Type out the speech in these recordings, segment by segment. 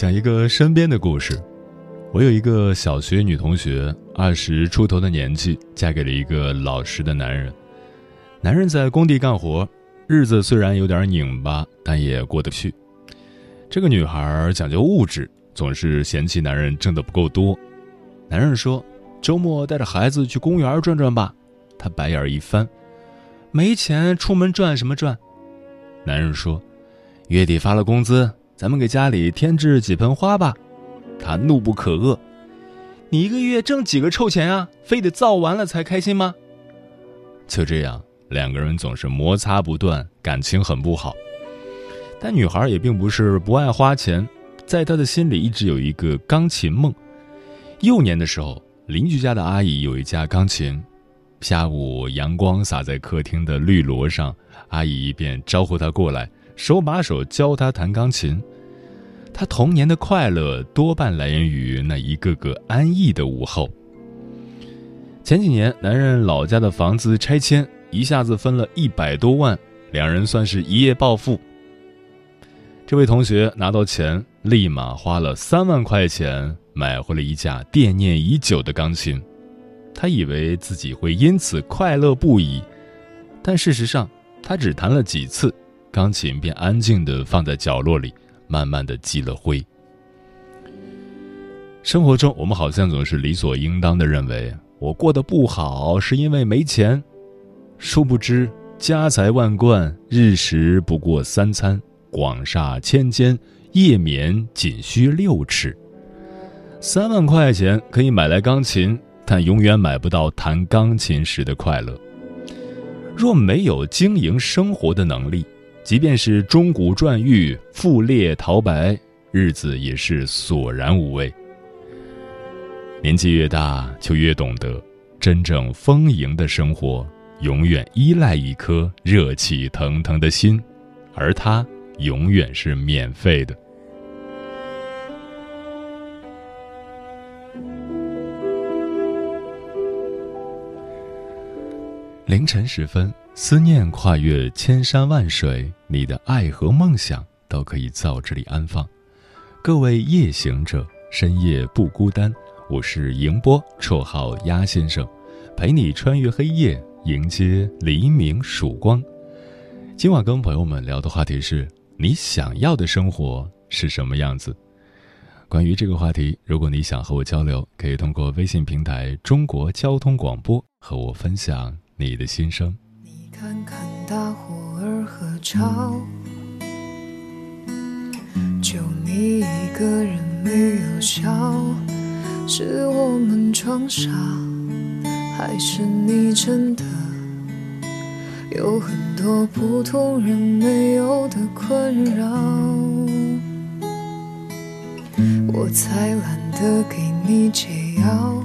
讲一个身边的故事。我有一个小学女同学，二十出头的年纪，嫁给了一个老实的男人。男人在工地干活，日子虽然有点拧巴，但也过得去。这个女孩讲究物质，总是嫌弃男人挣的不够多。男人说：“周末带着孩子去公园转转吧。”她白眼一翻：“没钱，出门转什么转？”男人说：“月底发了工资。”咱们给家里添置几盆花吧，他怒不可遏。你一个月挣几个臭钱啊？非得造完了才开心吗？就这样，两个人总是摩擦不断，感情很不好。但女孩也并不是不爱花钱，在她的心里一直有一个钢琴梦。幼年的时候，邻居家的阿姨有一架钢琴，下午阳光洒在客厅的绿萝上，阿姨便招呼她过来。手把手教他弹钢琴，他童年的快乐多半来源于那一个个安逸的午后。前几年，男人老家的房子拆迁，一下子分了一百多万，两人算是一夜暴富。这位同学拿到钱，立马花了三万块钱买回了一架惦念已久的钢琴，他以为自己会因此快乐不已，但事实上，他只弹了几次。钢琴便安静地放在角落里，慢慢的积了灰。生活中，我们好像总是理所应当的认为，我过得不好是因为没钱，殊不知家财万贯，日食不过三餐，广厦千间，夜眠仅需六尺。三万块钱可以买来钢琴，但永远买不到弹钢琴时的快乐。若没有经营生活的能力，即便是钟鼓馔玉、富列陶白，日子也是索然无味。年纪越大，就越懂得，真正丰盈的生活，永远依赖一颗热气腾腾的心，而它永远是免费的。凌晨时分。思念跨越千山万水，你的爱和梦想都可以在这里安放。各位夜行者，深夜不孤单。我是迎波，绰号鸭先生，陪你穿越黑夜，迎接黎明曙光。今晚跟朋友们聊的话题是：你想要的生活是什么样子？关于这个话题，如果你想和我交流，可以通过微信平台“中国交通广播”和我分享你的心声。看看大伙儿合照，就你一个人没有笑，是我们装傻，还是你真的有很多普通人没有的困扰？我才懒得给你解药。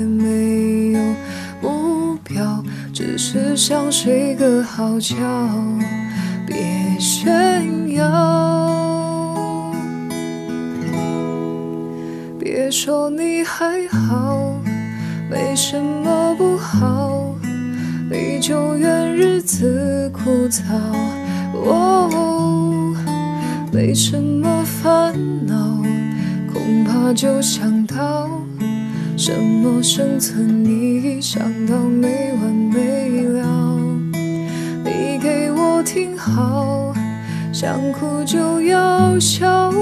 是想睡个好觉，别炫耀。别说你还好，没什么不好，你就怨日子枯燥。哦，没什么烦恼，恐怕就想到。什么生存意义，想到没完没了。你给我听好，想哭就要笑。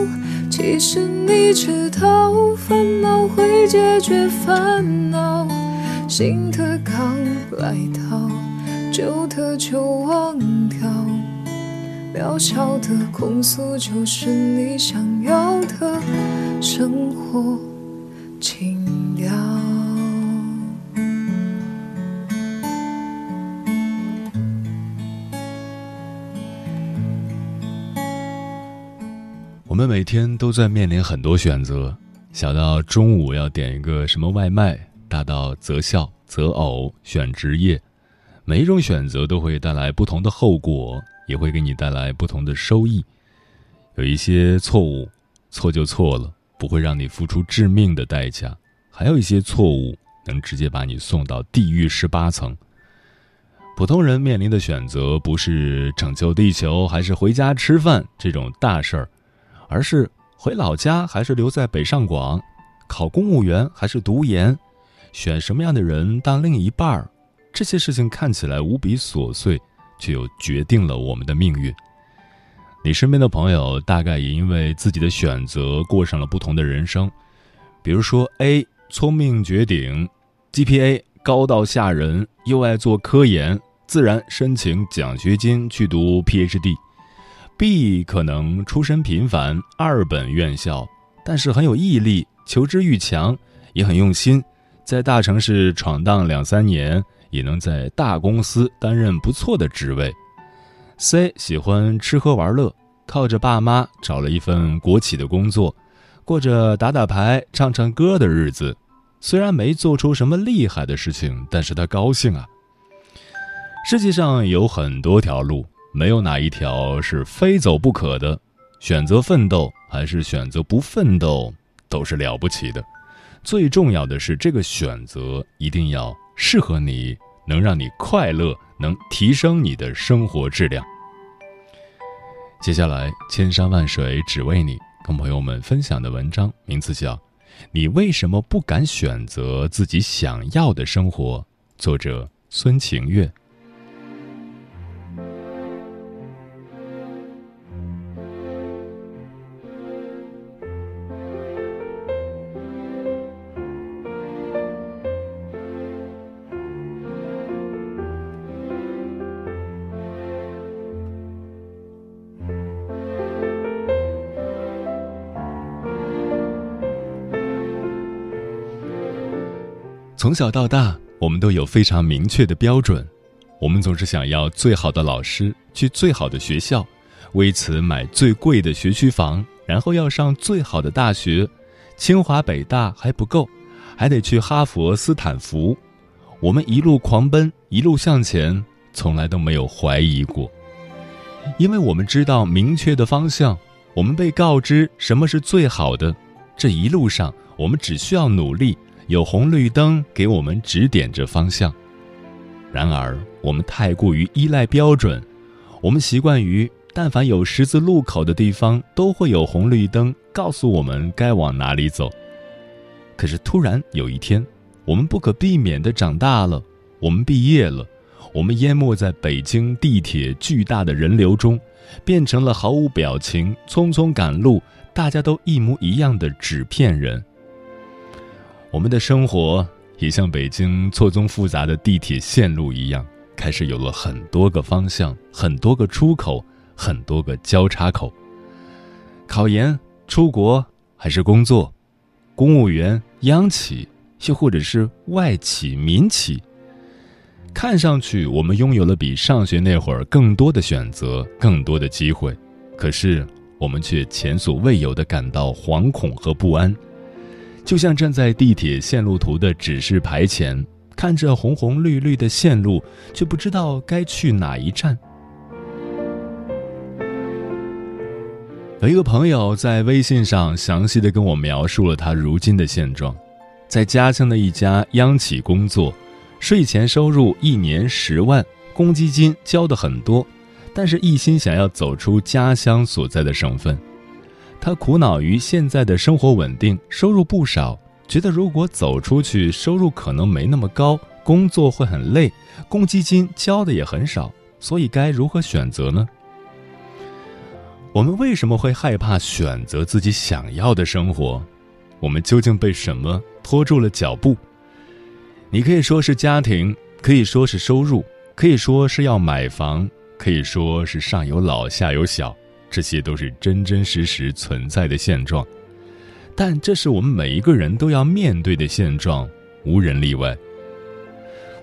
其实你知道，烦恼会解决烦恼。新的刚来到，旧的就忘掉。渺小的控诉，就是你想要的生活情。我们每天都在面临很多选择，小到中午要点一个什么外卖，大到择校、择偶、选职业，每一种选择都会带来不同的后果，也会给你带来不同的收益。有一些错误，错就错了，不会让你付出致命的代价；还有一些错误，能直接把你送到地狱十八层。普通人面临的选择，不是拯救地球，还是回家吃饭这种大事儿。而是回老家还是留在北上广，考公务员还是读研，选什么样的人当另一半儿，这些事情看起来无比琐碎，却又决定了我们的命运。你身边的朋友大概也因为自己的选择过上了不同的人生，比如说 A 聪明绝顶，GPA 高到吓人，又爱做科研，自然申请奖学金去读 PhD。B 可能出身平凡，二本院校，但是很有毅力，求知欲强，也很用心，在大城市闯荡两三年，也能在大公司担任不错的职位。C 喜欢吃喝玩乐，靠着爸妈找了一份国企的工作，过着打打牌、唱唱歌的日子。虽然没做出什么厉害的事情，但是他高兴啊。世界上有很多条路。没有哪一条是非走不可的，选择奋斗还是选择不奋斗，都是了不起的。最重要的是，这个选择一定要适合你，能让你快乐，能提升你的生活质量。接下来，千山万水只为你，跟朋友们分享的文章名字叫《你为什么不敢选择自己想要的生活》，作者孙晴月。从小到大，我们都有非常明确的标准。我们总是想要最好的老师，去最好的学校，为此买最贵的学区房，然后要上最好的大学，清华北大还不够，还得去哈佛斯坦福。我们一路狂奔，一路向前，从来都没有怀疑过，因为我们知道明确的方向。我们被告知什么是最好的，这一路上，我们只需要努力。有红绿灯给我们指点着方向，然而我们太过于依赖标准，我们习惯于但凡有十字路口的地方都会有红绿灯告诉我们该往哪里走。可是突然有一天，我们不可避免的长大了，我们毕业了，我们淹没在北京地铁巨大的人流中，变成了毫无表情、匆匆赶路、大家都一模一样的纸片人。我们的生活也像北京错综复杂的地铁线路一样，开始有了很多个方向、很多个出口、很多个交叉口。考研、出国还是工作，公务员、央企，又或者是外企、民企，看上去我们拥有了比上学那会儿更多的选择、更多的机会，可是我们却前所未有的感到惶恐和不安。就像站在地铁线路图的指示牌前，看着红红绿绿的线路，却不知道该去哪一站。有一个朋友在微信上详细的跟我描述了他如今的现状，在家乡的一家央企工作，税前收入一年十万，公积金交的很多，但是一心想要走出家乡所在的省份。他苦恼于现在的生活稳定，收入不少，觉得如果走出去，收入可能没那么高，工作会很累，公积金交的也很少，所以该如何选择呢？我们为什么会害怕选择自己想要的生活？我们究竟被什么拖住了脚步？你可以说是家庭，可以说是收入，可以说是要买房，可以说是上有老下有小，这些都是真真实实存在的现状。但这是我们每一个人都要面对的现状，无人例外。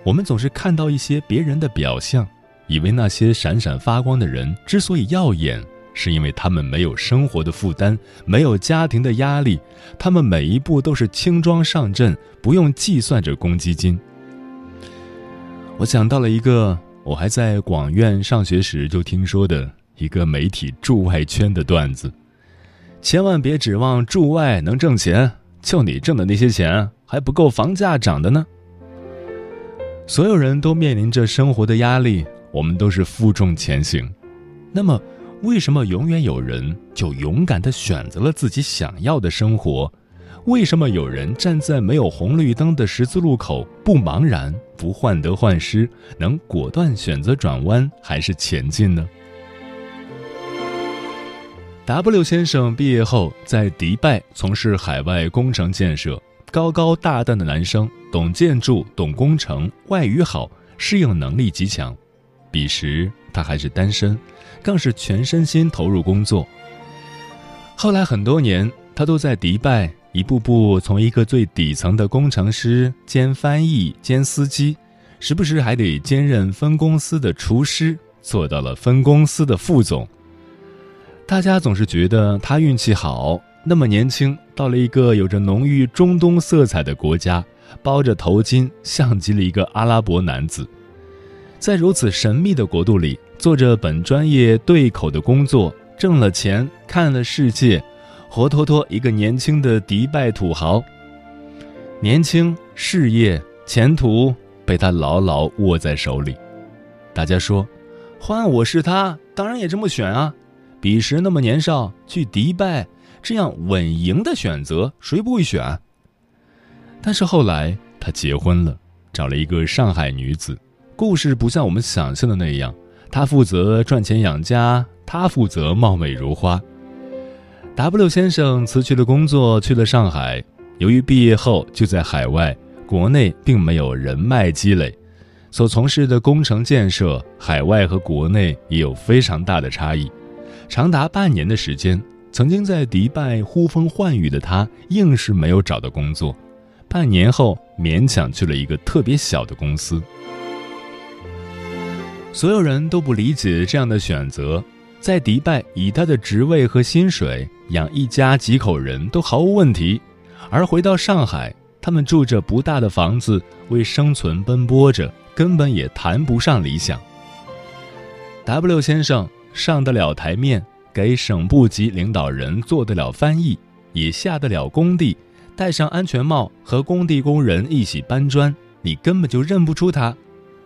我们总是看到一些别人的表象，以为那些闪闪发光的人之所以耀眼。是因为他们没有生活的负担，没有家庭的压力，他们每一步都是轻装上阵，不用计算着公积金。我想到了一个我还在广院上学时就听说的一个媒体驻外圈的段子：千万别指望驻外能挣钱，就你挣的那些钱还不够房价涨的呢。所有人都面临着生活的压力，我们都是负重前行，那么。为什么永远有人就勇敢地选择了自己想要的生活？为什么有人站在没有红绿灯的十字路口不茫然、不患得患失，能果断选择转弯还是前进呢？W 先生毕业后在迪拜从事海外工程建设，高高大大的男生，懂建筑、懂工程，外语好，适应能力极强。彼时他还是单身。更是全身心投入工作。后来很多年，他都在迪拜一步步从一个最底层的工程师兼翻译兼司机，时不时还得兼任分公司的厨师，做到了分公司的副总。大家总是觉得他运气好，那么年轻，到了一个有着浓郁中东色彩的国家，包着头巾，像极了一个阿拉伯男子。在如此神秘的国度里。做着本专业对口的工作，挣了钱，看了世界，活脱脱一个年轻的迪拜土豪。年轻，事业，前途被他牢牢握在手里。大家说，换我是他，当然也这么选啊。彼时那么年少，去迪拜这样稳赢的选择，谁不会选？但是后来他结婚了，找了一个上海女子，故事不像我们想象的那样。他负责赚钱养家，她负责貌美如花。W 先生辞去了工作，去了上海。由于毕业后就在海外，国内并没有人脉积累，所从事的工程建设，海外和国内也有非常大的差异。长达半年的时间，曾经在迪拜呼风唤雨的他，硬是没有找到工作。半年后，勉强去了一个特别小的公司。所有人都不理解这样的选择，在迪拜以他的职位和薪水养一家几口人都毫无问题，而回到上海，他们住着不大的房子，为生存奔波着，根本也谈不上理想。W 先生上得了台面，给省部级领导人做得了翻译，也下得了工地，戴上安全帽和工地工人一起搬砖，你根本就认不出他，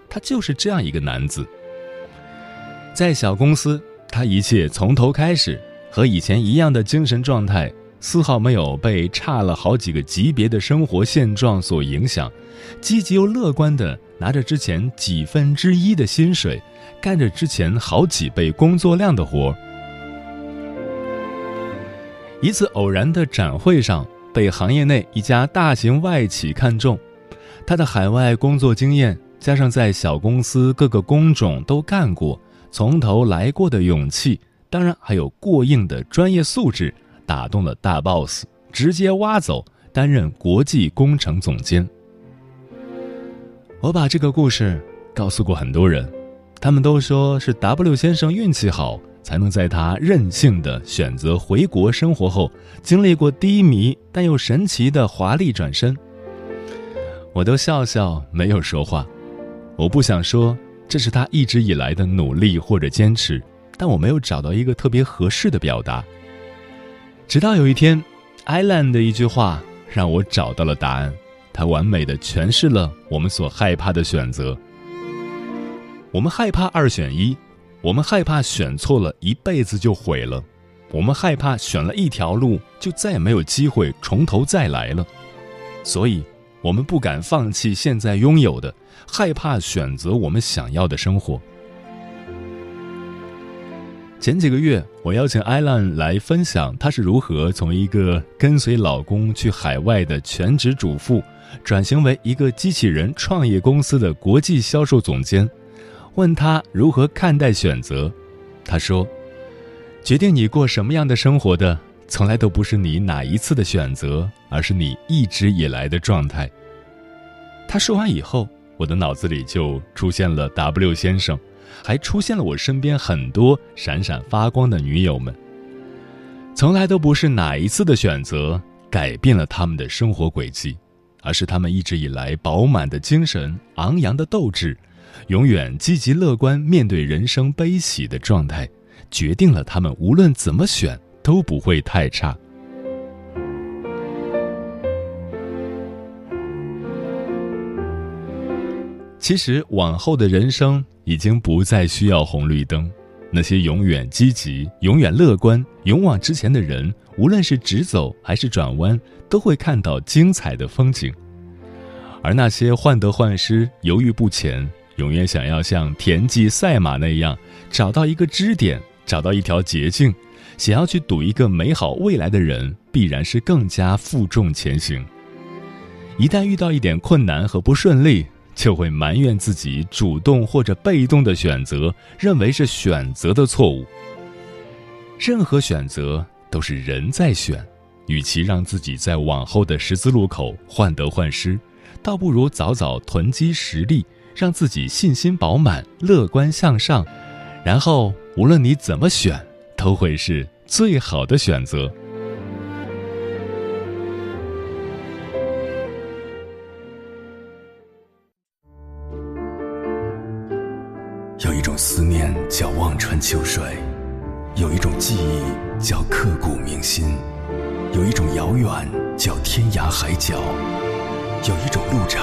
他就是这样一个男子。在小公司，他一切从头开始，和以前一样的精神状态，丝毫没有被差了好几个级别的生活现状所影响，积极又乐观的拿着之前几分之一的薪水，干着之前好几倍工作量的活。一次偶然的展会上，被行业内一家大型外企看中，他的海外工作经验加上在小公司各个工种都干过。从头来过的勇气，当然还有过硬的专业素质，打动了大 boss，直接挖走担任国际工程总监。我把这个故事告诉过很多人，他们都说是 W 先生运气好，才能在他任性的选择回国生活后，经历过低迷但又神奇的华丽转身。我都笑笑，没有说话。我不想说这是他一直以来的努力或者坚持，但我没有找到一个特别合适的表达。直到有一天，艾兰的一句话让我找到了答案，他完美的诠释了我们所害怕的选择。我们害怕二选一，我们害怕选错了一辈子就毁了，我们害怕选了一条路就再也没有机会从头再来了，所以。我们不敢放弃现在拥有的，害怕选择我们想要的生活。前几个月，我邀请艾兰来分享她是如何从一个跟随老公去海外的全职主妇，转型为一个机器人创业公司的国际销售总监。问他如何看待选择，他说：“决定你过什么样的生活的。”从来都不是你哪一次的选择，而是你一直以来的状态。他说完以后，我的脑子里就出现了 W 先生，还出现了我身边很多闪闪发光的女友们。从来都不是哪一次的选择改变了他们的生活轨迹，而是他们一直以来饱满的精神、昂扬的斗志、永远积极乐观面对人生悲喜的状态，决定了他们无论怎么选。都不会太差。其实，往后的人生已经不再需要红绿灯。那些永远积极、永远乐观、勇往直前的人，无论是直走还是转弯，都会看到精彩的风景。而那些患得患失、犹豫不前、永远想要像田忌赛马那样找到一个支点、找到一条捷径。想要去赌一个美好未来的人，必然是更加负重前行。一旦遇到一点困难和不顺利，就会埋怨自己主动或者被动的选择，认为是选择的错误。任何选择都是人在选，与其让自己在往后的十字路口患得患失，倒不如早早囤积实力，让自己信心饱满、乐观向上，然后无论你怎么选。都会是最好的选择。有一种思念叫望穿秋水，有一种记忆叫刻骨铭心，有一种遥远叫天涯海角，有一种路程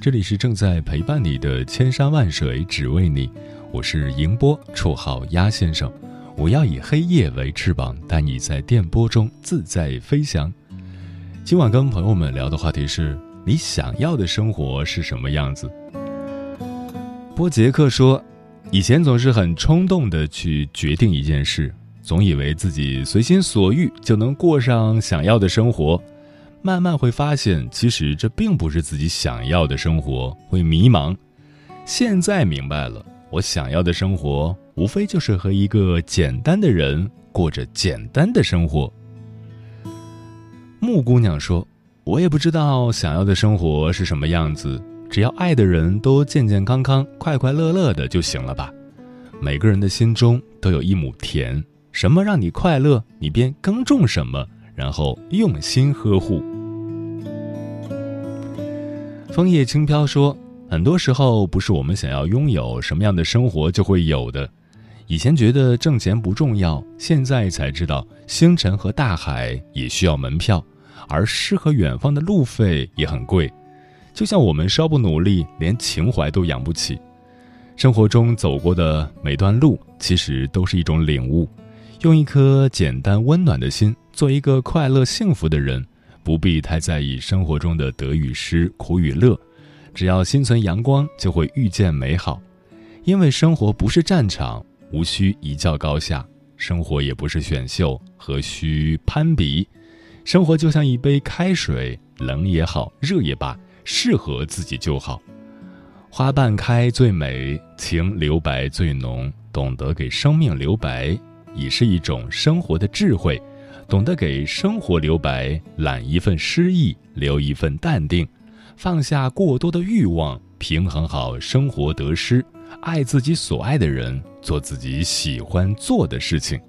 这里是正在陪伴你的千山万水只为你，我是迎波，绰号鸭先生。我要以黑夜为翅膀，带你在电波中自在飞翔。今晚跟朋友们聊的话题是：你想要的生活是什么样子？波杰克说，以前总是很冲动的去决定一件事，总以为自己随心所欲就能过上想要的生活，慢慢会发现，其实这并不是自己想要的生活，会迷茫。现在明白了。我想要的生活，无非就是和一个简单的人过着简单的生活。木姑娘说：“我也不知道想要的生活是什么样子，只要爱的人都健健康康、快快乐乐的就行了吧。每个人的心中都有一亩田，什么让你快乐，你便耕种什么，然后用心呵护。”枫叶轻飘说。很多时候不是我们想要拥有什么样的生活就会有的。以前觉得挣钱不重要，现在才知道星辰和大海也需要门票，而诗和远方的路费也很贵。就像我们稍不努力，连情怀都养不起。生活中走过的每段路，其实都是一种领悟。用一颗简单温暖的心，做一个快乐幸福的人，不必太在意生活中的得与失、苦与乐。只要心存阳光，就会遇见美好。因为生活不是战场，无需一较高下；生活也不是选秀，何须攀比？生活就像一杯开水，冷也好，热也罢，适合自己就好。花瓣开最美，情留白最浓。懂得给生命留白，已是一种生活的智慧。懂得给生活留白，揽一份诗意，留一份淡定，放下过多的欲望，平衡好生活得失，爱自己所爱的人，做自己喜欢做的事情。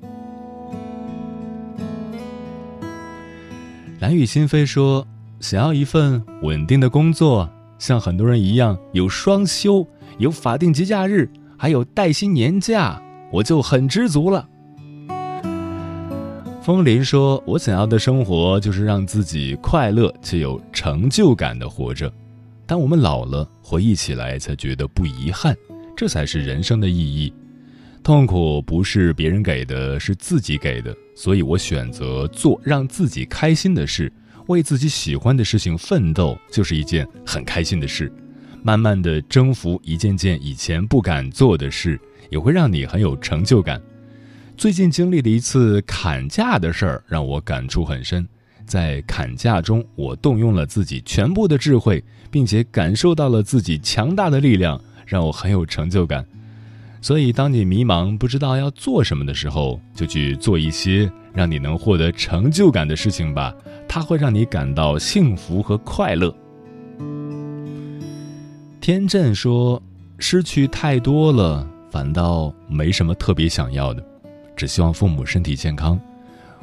蓝雨心飞说：“想要一份稳定的工作，像很多人一样有双休，有法定节假日，还有带薪年假，我就很知足了。”风林说：“我想要的生活就是让自己快乐且有成就感的活着。当我们老了，回忆起来才觉得不遗憾，这才是人生的意义。痛苦不是别人给的，是自己给的。所以我选择做让自己开心的事，为自己喜欢的事情奋斗，就是一件很开心的事。慢慢的征服一件件以前不敢做的事，也会让你很有成就感。”最近经历的一次砍价的事儿让我感触很深，在砍价中，我动用了自己全部的智慧，并且感受到了自己强大的力量，让我很有成就感。所以，当你迷茫不知道要做什么的时候，就去做一些让你能获得成就感的事情吧，它会让你感到幸福和快乐。天震说：“失去太多了，反倒没什么特别想要的。”只希望父母身体健康，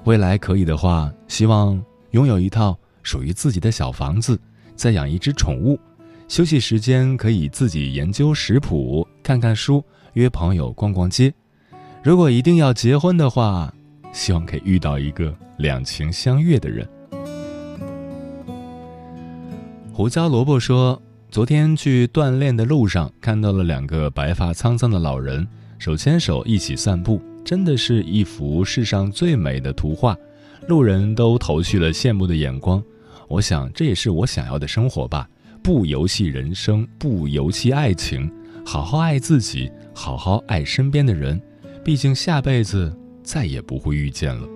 未来可以的话，希望拥有一套属于自己的小房子，再养一只宠物。休息时间可以自己研究食谱，看看书，约朋友逛逛街。如果一定要结婚的话，希望可以遇到一个两情相悦的人。胡椒萝卜说，昨天去锻炼的路上，看到了两个白发苍苍的老人，手牵手一起散步。真的是一幅世上最美的图画，路人都投去了羡慕的眼光。我想，这也是我想要的生活吧。不游戏人生，不游戏爱情，好好爱自己，好好爱身边的人。毕竟下辈子再也不会遇见了。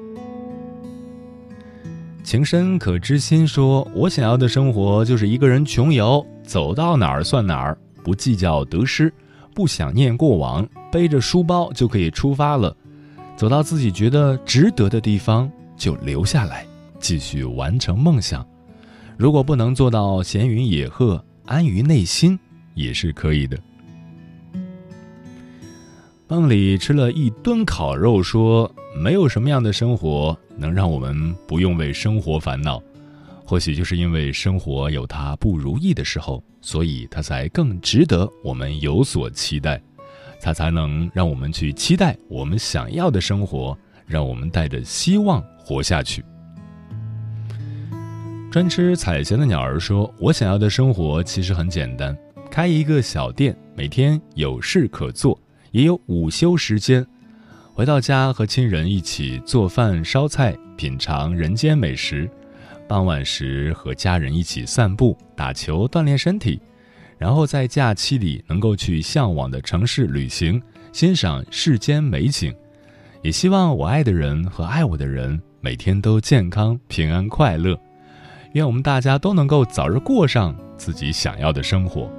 情深可知心说：“我想要的生活就是一个人穷游，走到哪儿算哪儿，不计较得失，不想念过往，背着书包就可以出发了。”走到自己觉得值得的地方，就留下来，继续完成梦想。如果不能做到闲云野鹤、安于内心，也是可以的。梦里吃了一吨烤肉，说没有什么样的生活能让我们不用为生活烦恼。或许就是因为生活有它不如意的时候，所以它才更值得我们有所期待。它才能让我们去期待我们想要的生活，让我们带着希望活下去。专吃彩霞的鸟儿说：“我想要的生活其实很简单，开一个小店，每天有事可做，也有午休时间，回到家和亲人一起做饭烧菜，品尝人间美食。傍晚时和家人一起散步、打球，锻炼身体。”然后在假期里能够去向往的城市旅行，欣赏世间美景，也希望我爱的人和爱我的人每天都健康、平安、快乐。愿我们大家都能够早日过上自己想要的生活。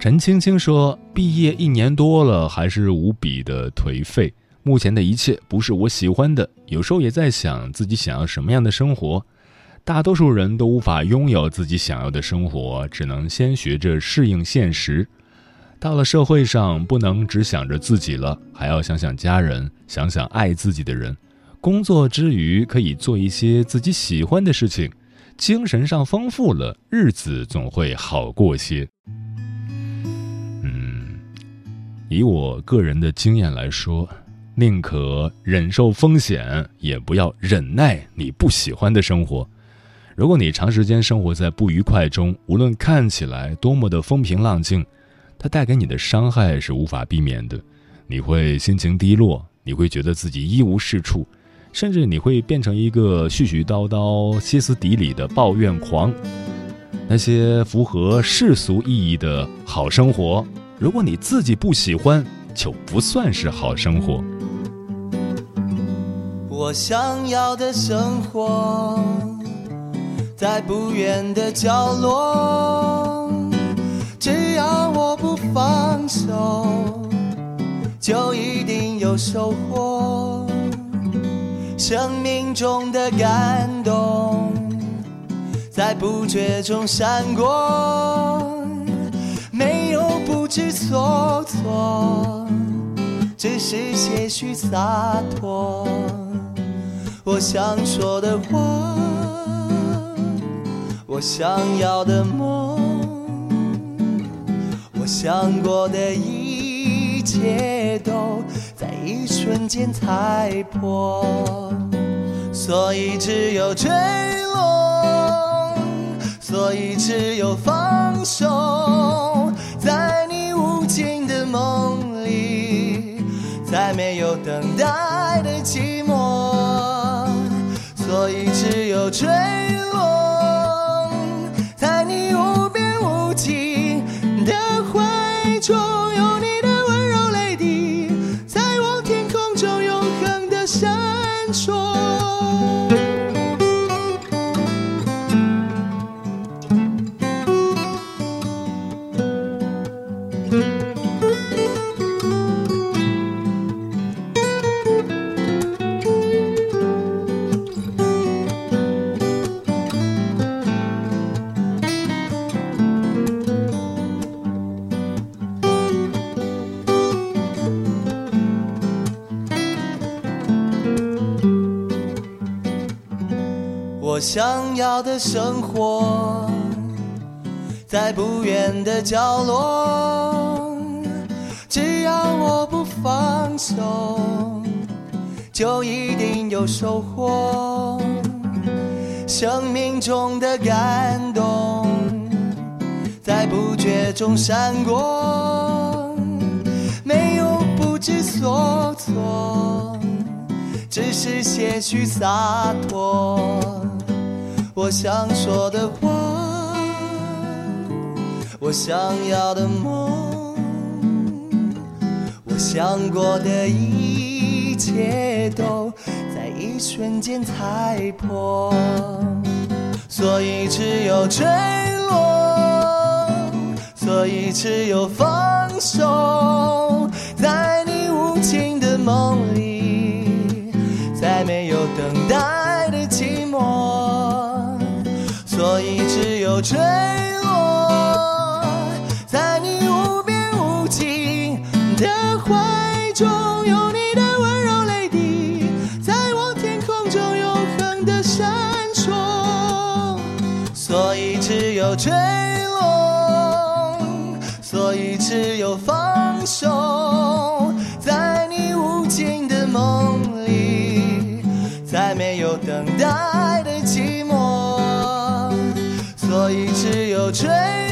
陈青青说：“毕业一年多了，还是无比的颓废。目前的一切不是我喜欢的，有时候也在想自己想要什么样的生活。”大多数人都无法拥有自己想要的生活，只能先学着适应现实。到了社会上，不能只想着自己了，还要想想家人，想想爱自己的人。工作之余，可以做一些自己喜欢的事情，精神上丰富了，日子总会好过些。嗯，以我个人的经验来说，宁可忍受风险，也不要忍耐你不喜欢的生活。如果你长时间生活在不愉快中，无论看起来多么的风平浪静，它带给你的伤害是无法避免的。你会心情低落，你会觉得自己一无是处，甚至你会变成一个絮絮叨叨、歇斯底里的抱怨狂。那些符合世俗意义的好生活，如果你自己不喜欢，就不算是好生活。我想要的生活。在不远的角落，只要我不放手，就一定有收获。生命中的感动，在不觉中闪过，没有不知所措，只是些许洒脱。我想说的话，我想要的梦，我想过的一切都在一瞬间踩破，所以只有坠落，所以只有放手，在你无尽的梦里，再没有等待的寂寞。所以只有坠落，的生活，在不远的角落。只要我不放手，就一定有收获。生命中的感动，在不觉中闪过，没有不知所措。只是些许洒脱。我想说的话，我想要的梦，我想过的一切都在一瞬间踩破，所以只有坠落，所以只有放手，在你无尽的梦里，再没有等待。坠落，在你无边无际的怀中，有你的温柔泪滴，在我天空中永恒的闪烁。所以只有坠落，所以只有放手，在你无尽的梦里，再没有等待的寂寞。有坠